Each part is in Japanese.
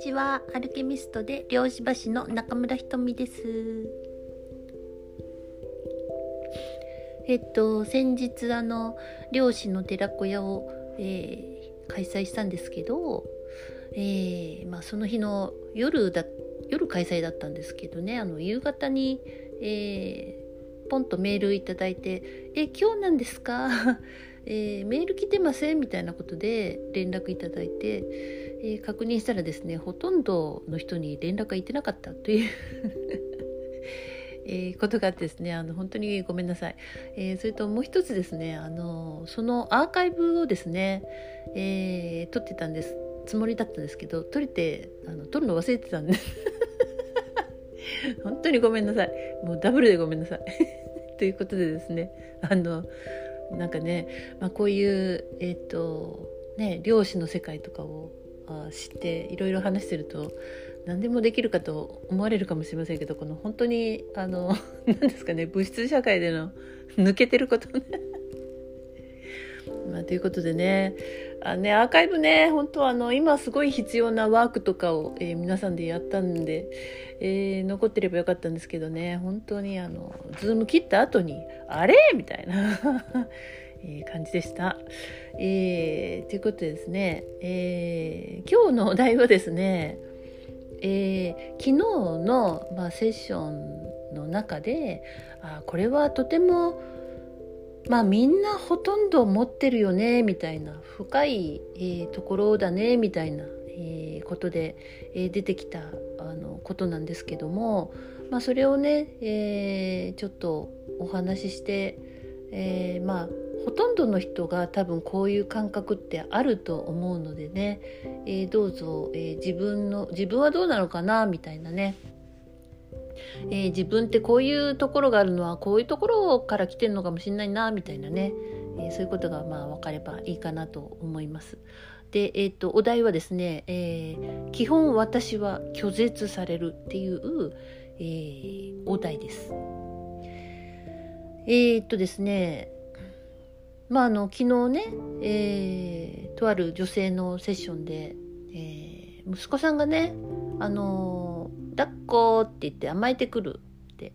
ちは。アルケミストで漁師橋の中村ひとみです。えっと先日あの漁師の寺子屋を、えー、開催したんですけど、えー、まあ、その日の夜だ夜開催だったんですけどね。あの夕方に、えー、ポンとメールいただいて「え今日なんですか えー、メール来てません？みたいなことで連絡いただいて、えー、確認したらですねほとんどの人に連絡がいってなかったという え、ことがあってですねあの本当にごめんなさい、えー、それともう一つですねあのそのアーカイブをですね、えー、撮ってたんです。つもりだったんですけど撮れてあの撮るの忘れてたんで。本当にごめんなさい。もうダブルでごめんなさい。ということでですねあのなんかね、まあ、こういうえっ、ー、とね漁師の世界とかを知っていろいろ話してると何でもできるかと思われるかもしれませんけどこの本当にあの 何ですかね物質社会での抜けてることね。まあ、ということでねあねアーカイブね本当あの今すごい必要なワークとかを、えー、皆さんでやったんで、えー、残ってればよかったんですけどね本当にあのズーム切った後にあれ？みたいな。え感じでした。えー、ということでですね、えー、今日のお題はですね、えー、昨日の、まあ、セッションの中であこれはとてもまあみんなほとんど持ってるよねみたいな深い、えー、ところだねみたいな、えー、ことで、えー、出てきたあのことなんですけども、まあ、それをね、えー、ちょっとお話しして、えー、まあほとんどの人が多分こういう感覚ってあると思うのでね、えー、どうぞ、えー、自分の自分はどうなのかなみたいなねえー、自分ってこういうところがあるのはこういうところから来てるのかもしれないなみたいなね、え、そういうことがまあ分かればいいかなと思います。で、えーと、お題はですね、え、基本私は拒絶されるっていう、え、お題です。え、っとですねまああの昨日ね、えー、とある女性のセッションで、えー、息子さんがねあの抱っこって言って甘えてくるって。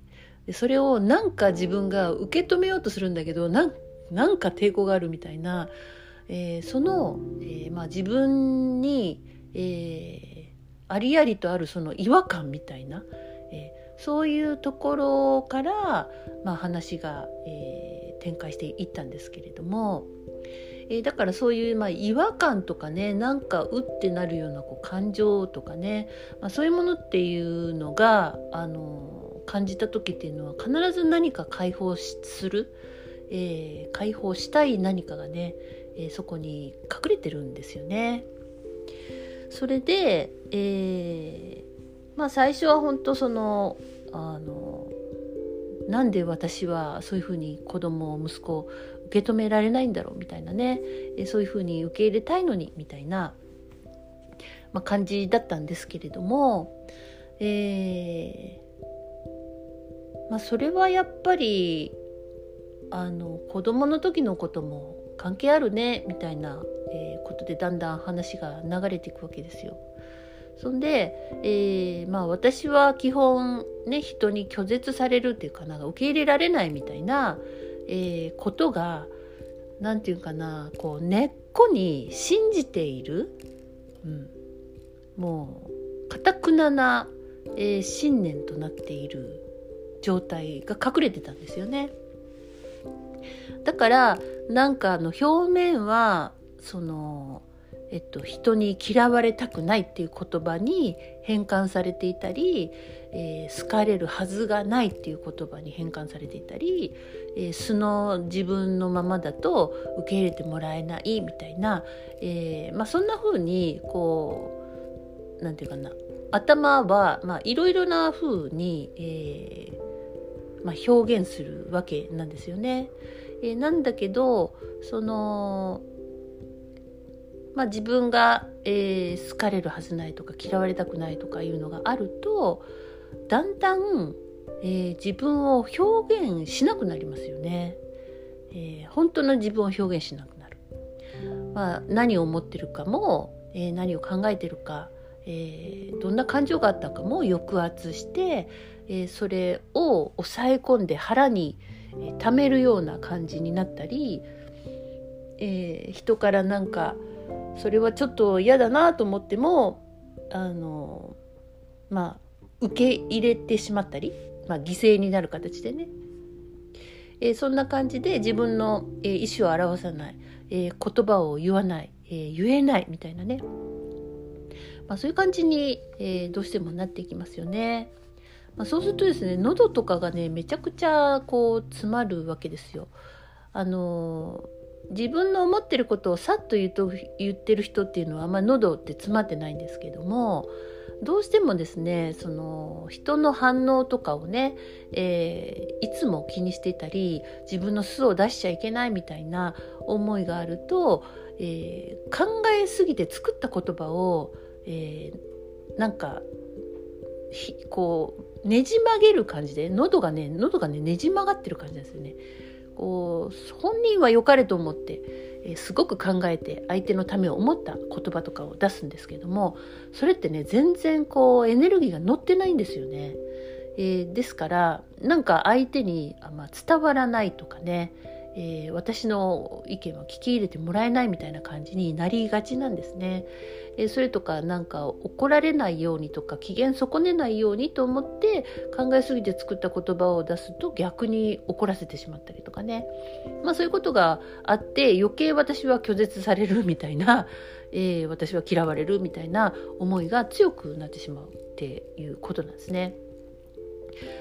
でそれをなんか自分が受け止めようとするんだけどなんなんか抵抗があるみたいな、えー、その、えー、まあ、自分に、えー、ありありとあるその違和感みたいな、えそういうところから、まあ、話が、え展開していったんですけれども。えー、だからそういう、まあ、違和感とかねなんかうってなるようなこう感情とかね、まあ、そういうものっていうのが、あの感じた時っていうのは必ず何か解放する、えー、解放したい何かがね、えー、そこに隠れてるんですよね。それで、えー、まあ最初は本当そのあのなんで私はそういうふうに子供息子を受け止められないんだろうみたいなねそういうふうに受け入れたいのにみたいな、まあ、感じだったんですけれども、えーまあ、それはやっぱりあの子供の時のことも関係あるねみたいな、えー、ことでだんだん話が流れていくわけですよ。そんで、えー、まあ私は基本ね人に拒絶されるっていうかな受け入れられないみたいな、えー、ことが何て言うかなこう根っこに信じている、うん、もうかたくなな、えー、信念となっている状態が隠れてたんですよね。だからなんかあの表面はそのえっと、人に嫌われたくないっていう言葉に変換されていたり、えー、好かれるはずがないっていう言葉に変換されていたり、えー、素の自分のままだと受け入れてもらえないみたいな、えーまあ、そんな風にこう何て言うかな頭はいろいろな風に、えーまあ、表現するわけなんですよね。えー、なんだけどそのまあ、自分が、えー、好かれるはずないとか嫌われたくないとかいうのがあるとだんだん、えー、自分を表現しなくなりますよね、えー、本当の自分を表現しなくなる、まあ、何を思ってるかも、え何を考えてるか、え、どんな感情があったかも抑圧して、え、それを抑え込んで腹にえ溜めるような感じになったり、えー、人からなんかそれはちょっと嫌だなと思ってもあのまあ受け入れてしまったり、まあ、犠牲になる形でね、えー、そんな感じで自分の、えー、意思を表さない、えー、言葉を言わない、えー、言えないみたいなね、まあ、そういう感じに、え、どうしてもなっていきますよね。まあ、そうするとですね喉とかがねめちゃくちゃこう詰まるわけですよ。あの自分の思ってることをさっと言うと言ってる人っていうのはあんまり喉って詰まってないんですけどもどうしてもですねその人の反応とかをね、えー、いつも気にしてたり自分の素を出しちゃいけないみたいな思いがあると、えー、考えすぎて作った言葉を、えー、なんかこうねじ曲げる感じで喉がね喉がねねじ曲がってる感じですよね。こう本人は良かれと思って、えー、すごく考えて相手のためを思った言葉とかを出すんですけどもそれってね全然こうエネルギーが乗ってないんですよね。えー、ですからなんか相手に、まあ、伝わらないとかね、えー、私の意見は聞き入れてもらえないみたいな感じになりがちなんですね。えそれとかなんか怒られないようにとか機嫌損ねないようにと思って考えすぎて作った言葉を出すと逆に怒らせてしまったりとかね、まあ、そういうことがあって余計私は拒絶されるみたいな、えー、私は嫌われるみたいな思いが強くなってしまうっていうことなんですね。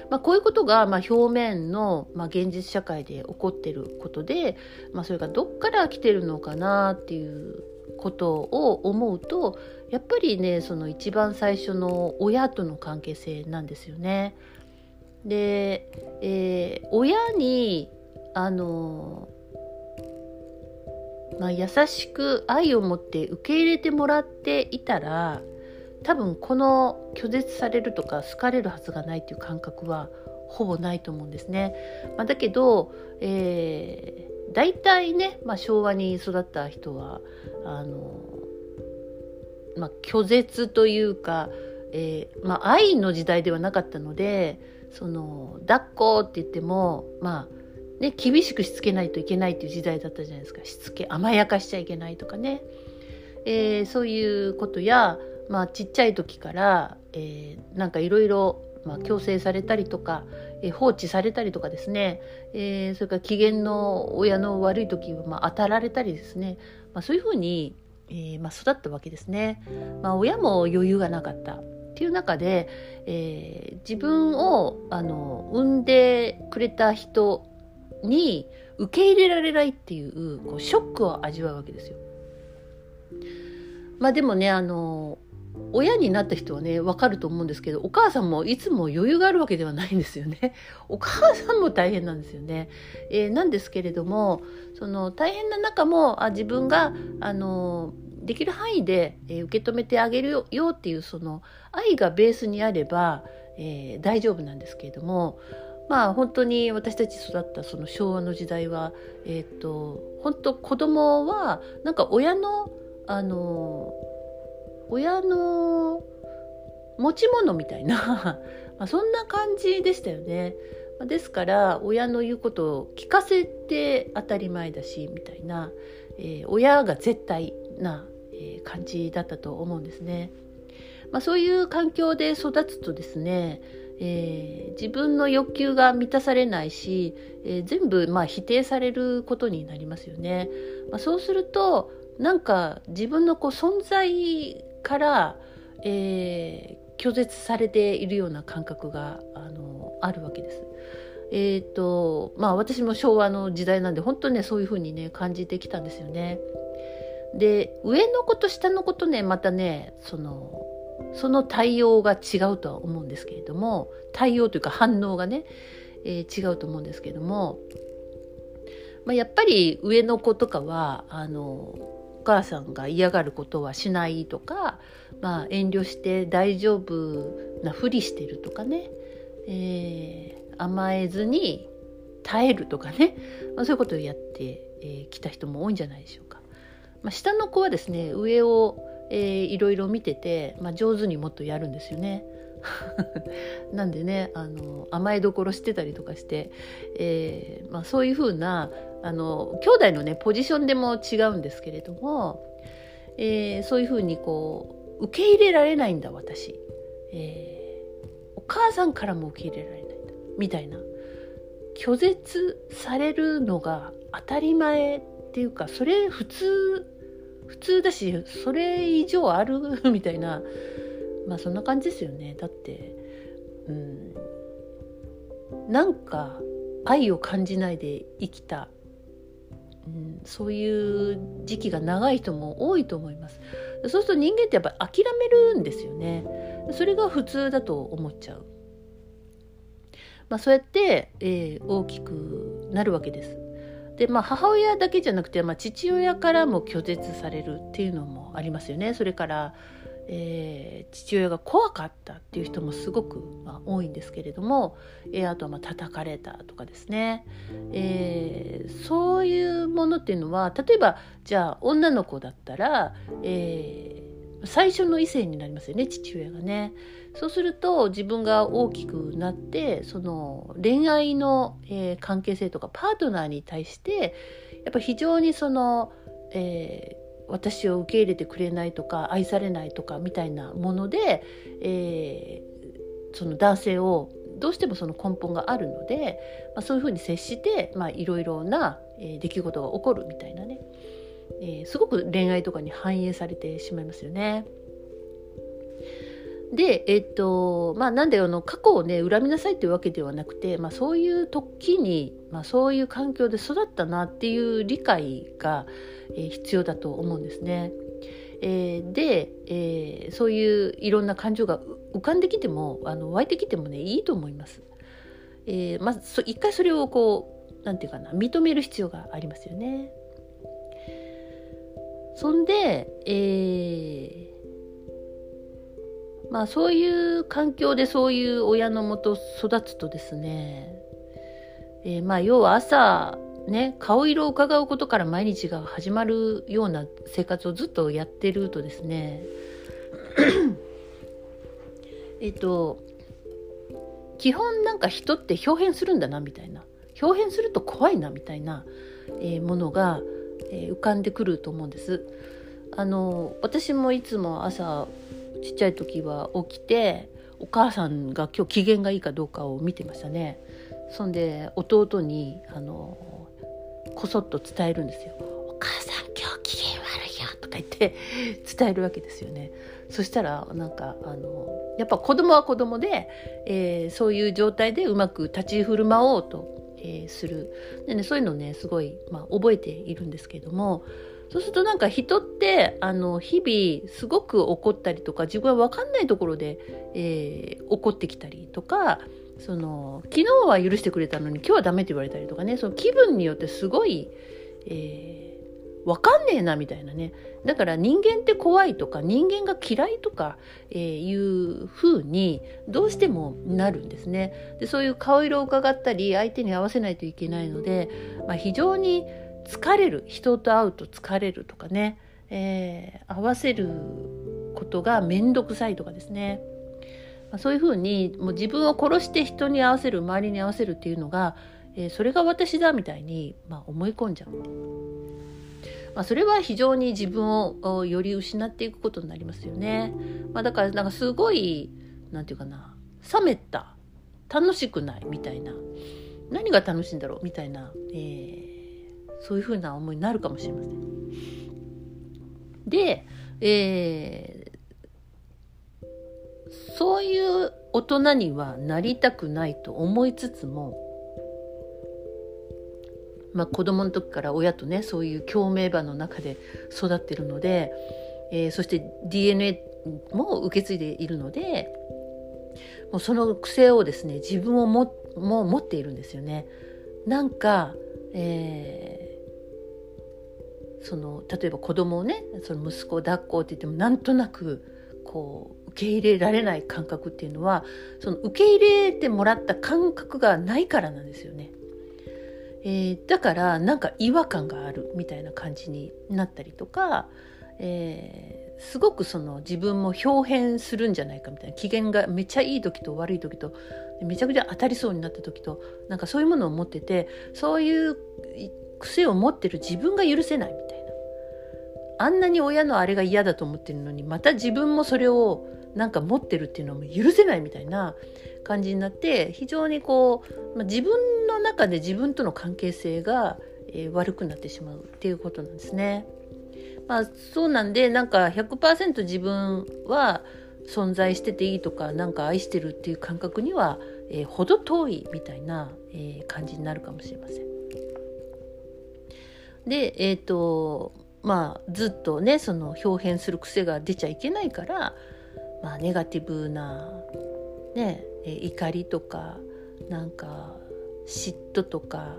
まあ、こういうことがま表面のま現実社会で起こってることで、まあ、それがどっから来てるのかなっていうことを思うとやっぱりねその一番最初の親との関係性なんですよね。で、えー、親にあのまあ、優しく愛を持って受け入れてもらっていたら多分この拒絶されるとか好かれるはずがないっていう感覚はほぼないと思うんですね。まあ、だけど、えー、大体ね、まあ、昭和に育った人はあの、まあ、拒絶というか、えー、まあ、愛の時代ではなかったのでその抱っこって言ってもまあね、厳しくしつけないといけないっていう時代だったじゃないですかしつけ甘やかしちゃいけないとかね、えー、そういうことや、まあ、ちっちゃい時から、えー、なんかいろいろ強制されたりとか、えー、放置されたりとかですね、えー、それから機嫌の親の悪い時は、まあ、当たられたりですね、まあ、そういうふうに、えーまあ、育ったわけですね。まあ、親も余裕がなかったっていう中で、えー、自分をあの産んでくれた人に受け入れられないっていうこうショックを味わうわけですよ。まあでもねあの親になった人はね分かると思うんですけどお母さんもいつも余裕があるわけではないんですよね。お母さんも大変なんですよね。えー、なんですけれどもその大変な中もあ自分があのできる範囲で、えー、受け止めてあげるよよっていうその愛がベースにあれば、えー、大丈夫なんですけれどもまあ本当に私たち育ったその昭和の時代は、えっ、と本当子供はなんか親のあの親の持ち物みたいな まそんな感じでしたよね。ですから親の言うことを聞かせて当たり前だしみたいな、えー、親が絶対な、感じだったと思うんですね。まあ、そういう環境で育つとですねえー、自分の欲求が満たされないし、え、全部まあ否定されることになりますよね。まあ、そうするとなんか自分のこう存在から、えー、拒絶されているような感覚があのあるわけです。えっ、ー、とまあ私も昭和の時代なんで本当にねそういうふうにね感じてきたんですよね。で上の子と下の子とねまたねそのその対応が違うとは思うんですけれども対応というか反応がね、えー、違うと思うんですけれども、まあ、やっぱり上の子とかはあの母さんが嫌がることはしないとか、まあ、遠慮して大丈夫なふりしてるとかね、えー、甘えずに耐えるとかね、まあ、そういうことをやってき、えー、た人も多いんじゃないでしょうか。まあ、下の子はですね上をえー、いろいろ見てて、まあ、上手にもっとやるんですよね。なんでねあの甘えどころしてたりとかして、えーまあ、そういうふうなあの兄弟のねポジションでも違うんですけれども、えー、そういうふうにこう受け入れられないんだ私、えー、お母さんからも受け入れられないんだみたいな。拒絶されるのが当たり前っていうかそれ普通普通だしそれ以上ある みたいなまあそんな感じですよね。だってうん。なんか愛を感じないで生きた、うん、そういう時期が長い人も多いと思います。そうすると人間ってやっぱり諦めるんですよね。それが普通だと思っちゃう。まあ、そうやって、えー、大きくなるわけです。でまあ、母親だけじゃなくて、まあ、父親からも拒絶されるっていうのもありますよね。それから、えー、父親が怖かったっていう人もすごく、まあ、多いんですけれども、えー、あとはまあ叩かれたとかですね、えー、そういうものっていうのは例えばじゃあ女の子だったら、えー、最初の異性になりますよね父親がね。そうすると自分が大きくなってその恋愛の、えー、関係性とかパートナーに対してやっぱ非常にその、えー、私を受け入れてくれないとか愛されないとかみたいなもので、えー、その男性をどうしてもその根本があるので、まあ、そういうふうに接していろいろな、えー、出来事が起こるみたいなね、えー、すごく恋愛とかに反映されてしまいますよね。で、えっと、まあなんであの過去をね恨みなさいっていうわけではなくて、まあ、そういう時に、まあ、そういう環境で育ったなっていう理解が、えー、必要だと思うんですね。えー、で、えー、そういういろんな感情が浮かんできてもあの湧いてきてもねいいと思います。えー、まず一回それをこうなんていうかな認める必要がありますよね。そんで、えーまあそういう環境でそういう親のもと育つとですね、えー、まあ要は朝ね顔色を伺うことから毎日が始まるような生活をずっとやってるとですね えっと基本なんか人って表変するんだなみたいな表変すると怖いなみたいな、えー、ものが、えー、浮かんでくると思うんです。あの私もいつも朝ちっちゃい時は起きてお母さんが今日機嫌がいいかどうかを見てましたね。そんで弟にあのこそっと伝えるんですよ「お母さん今日機嫌悪いよ」とか言って伝えるわけですよね。そしたらなんかあのやっぱ子供は子供で、えー、そういう状態でうまく立ち振る舞おうと、えー、する。で、ね、そういうのねすごい、まあ、覚えているんですけれどもそうするとなんか人ってあの日々すごく怒ったりとか自分は分かんないところで、えー、怒ってきたりとかその昨日は許してくれたのに今日はダメって言われたりとかね。その気分によってすごい、えー、分かんねえなみたいなね。だから人間って怖いとか人間が嫌いとか、えー、いう風にどうしてもなるんですね。でそういう顔色を伺ったり相手に合わせないといけないので、まあ、非常に疲れる人と会うと疲れるとかね、えー、合わせることが面倒くさいとかですね、まあ、そういうふうにもう自分を殺して人に合わせる周りに合わせるっていうのが、えー、それが私だみたいに、まあ、思い込んじゃう。まあ、それは非常に自分をより失っていくことになりますよね。まあ、だからなんかすごいなんていうかな冷めた楽しくないみたいな何が楽しいんだろうみたいな、えーそういうふうな思いになるかもしれません。で、えー、そういう大人にはなりたくないと思いつつも、まあ、子供の時から親とねそういう共鳴場の中で育ってるので、えー、そして DNA も受け継いでいるのでもうその癖をですね自分をもも持っているんですよね。なんか、えーその例えば子供をねその息子を抱っこって言ってもなんとなくこう受け入れられない感覚っていうのはその受け入れてもらった感覚がないからなんですよね。えー、だからなんか違和感があるみたいな感じになったりとか、えー、すごくその自分も表変するんじゃないかみたいな機嫌がめっちゃいい時と悪い時とめちゃくちゃ当たりそうになった時となんかそういうものを持っててそういう癖を持ってる自分が許せないみたいなあんなに親のあれが嫌だと思ってるのにまた自分もそれをなんか持ってるっていうのも許せないみたいな感じになって非常にこう、まあ、自分の中で自分との関係性が、えー、悪くなってしまうっていうことなんですね。まあそうなんでなんか100%自分は存在してていいとかなんか愛してるっていう感覚には、えー、程遠いみたいな、えー、感じになるかもしれません。でえっ、ー、とまあずっとねその表変する癖が出ちゃいけないから、まあ、ネガティブな、ね、怒りとかなんか嫉妬とか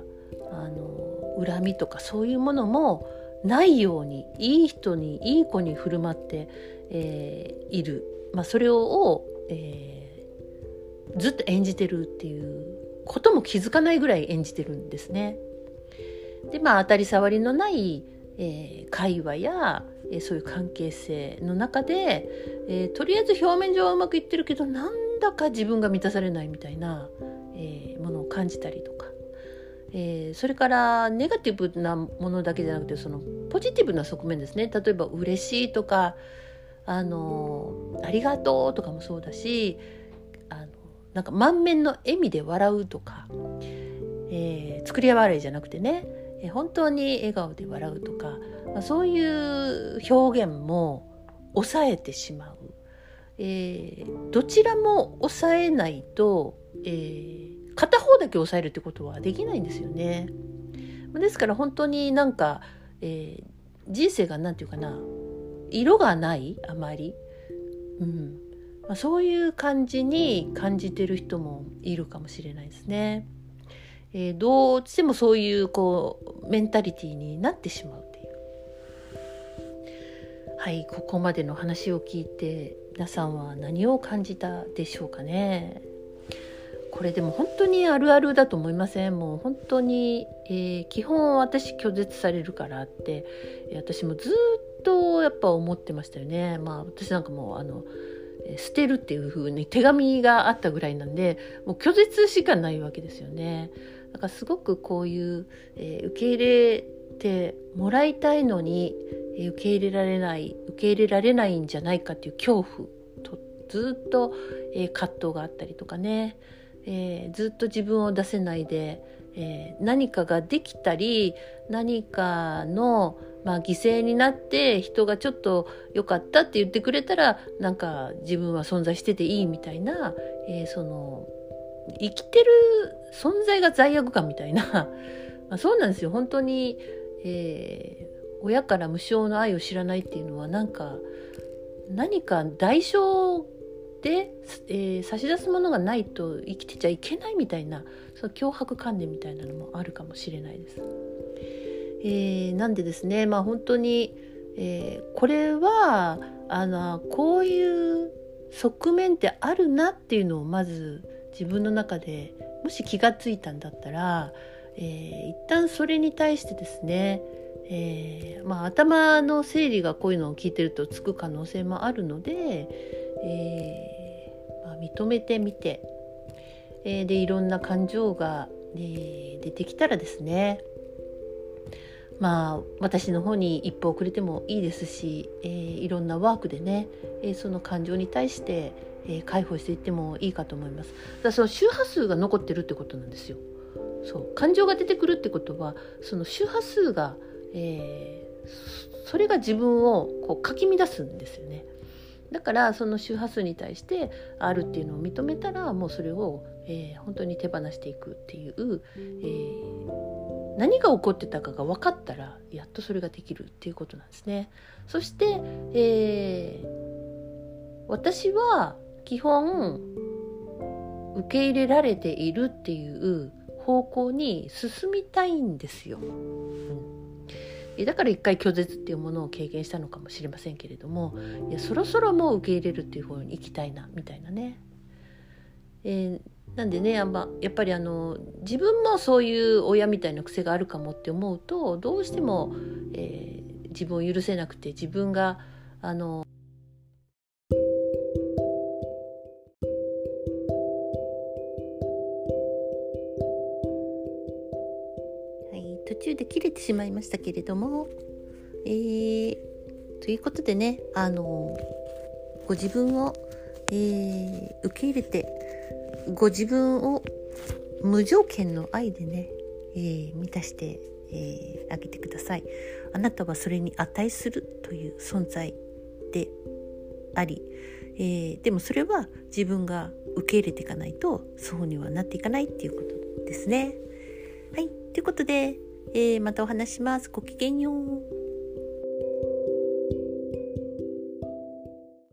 あの恨みとかそういうものもないようにいい人にいい子に振る舞って、えー、いる、まあ、それを、えー、ずっと演じてるっていうことも気づかないぐらい演じてるんですね。でまあ当たり障りのない、えー、会話や、えー、そういう関係性の中で、えー、とりあえず表面上はうまくいってるけどなんだか自分が満たされないみたいな、え、ものを感じたりとか、え、それからネガティブなものだけじゃなくてそのポジティブな側面ですね。例えば嬉しいとかあのありがとうとかもそうだしあのなんか満面の笑みで笑うとか、え、作り笑いじゃなくてね。本当に笑顔で笑うとか、まあ、そういう表現も抑えてしまう、えー、どちらも抑えないと、えー、片方だけ抑えるってことはできないんですよね。ですから本当になんか、えー、人生が何て言うかな色がないあまり、うんまあ、そういう感じに感じてる人もいるかもしれないですね。えー、どうしてもそういうこうメンタリティーになってしまうっていう。はいここまでの話を聞いて皆さんは何を感じたでしょうかね。これでも本当にあるあるだと思いません。もう本当に、えー、基本私拒絶されるからって私もずっとやっぱ思ってましたよね。まあ私なんかもうあの捨てるっていう風に手紙があったぐらいなんでもう拒絶しかないわけですよね。だからすごくこういう、えー、受け入れてもらいたいのに、えー、受け入れられない受け入れられないんじゃないかっていう恐怖とずっと、えー、葛藤があったりとかね、えずっと自分を出せないで、え何かができたり何かのまあ、犠牲になって人がちょっと良かったって言ってくれたらなんか自分は存在してていいみたいな、えー、その生きてる存在が罪悪感みたいな まあそうなんですよ本当に、えー、親から無償の愛を知らないっていうのはなんか何か代償で、えー、差し出すものがないと生きてちゃいけないみたいなその脅迫観念みたいなのもあるかもしれないです。えー、なんでですねまあ本当に、えー、これはあのこういう側面ってあるなっていうのをまず自分の中でもし気がついたんだったら、えー、一旦それに対してですね、えー、まあ、頭の整理がこういうのを聞いてるとつく可能性もあるので、えー、まあ、認めてみて、えでいろんな感情が、え出てきたらですねまあ私の方に一歩遅れてもいいですし、えー、いろんなワークでね、えー、その感情に対して、えー、解放していってもいいかと思います。だその周波数が残ってるってことなんですよ。そう感情が出てくるってことはその周波数が、えー、それが自分をこうかき乱すんですよね。だからその周波数に対してあるっていうのを認めたらもうそれを、えー、本当に手放していくっていう、えー何が起こってたかが分かったらやっとそれができるっていうことなんですね。そして、えー、私は基本受け入れられているっていう方向に進みたいんですよ。うん、だから一回拒絶っていうものを経験したのかもしれませんけれどもいやそろそろもう受け入れるっていう方に行きたいなみたいなね。えーなんでねあんまやっぱりあの自分もそういう親みたいな癖があるかもって思うとどうしても、えー、自分を許せなくて自分があの途中で切れてしまいましたけれども。えー、ということでねあのご自分を、えー、受け入れてご自分を無条件の愛でね、えー、満たしてえー、あげてくださいあなたはそれに値するという存在であり、えー、でもそれは自分が受け入れていかないとそうにはなっていかないっていうことですね。はいということで、えー、またお話します。ごきげんよう。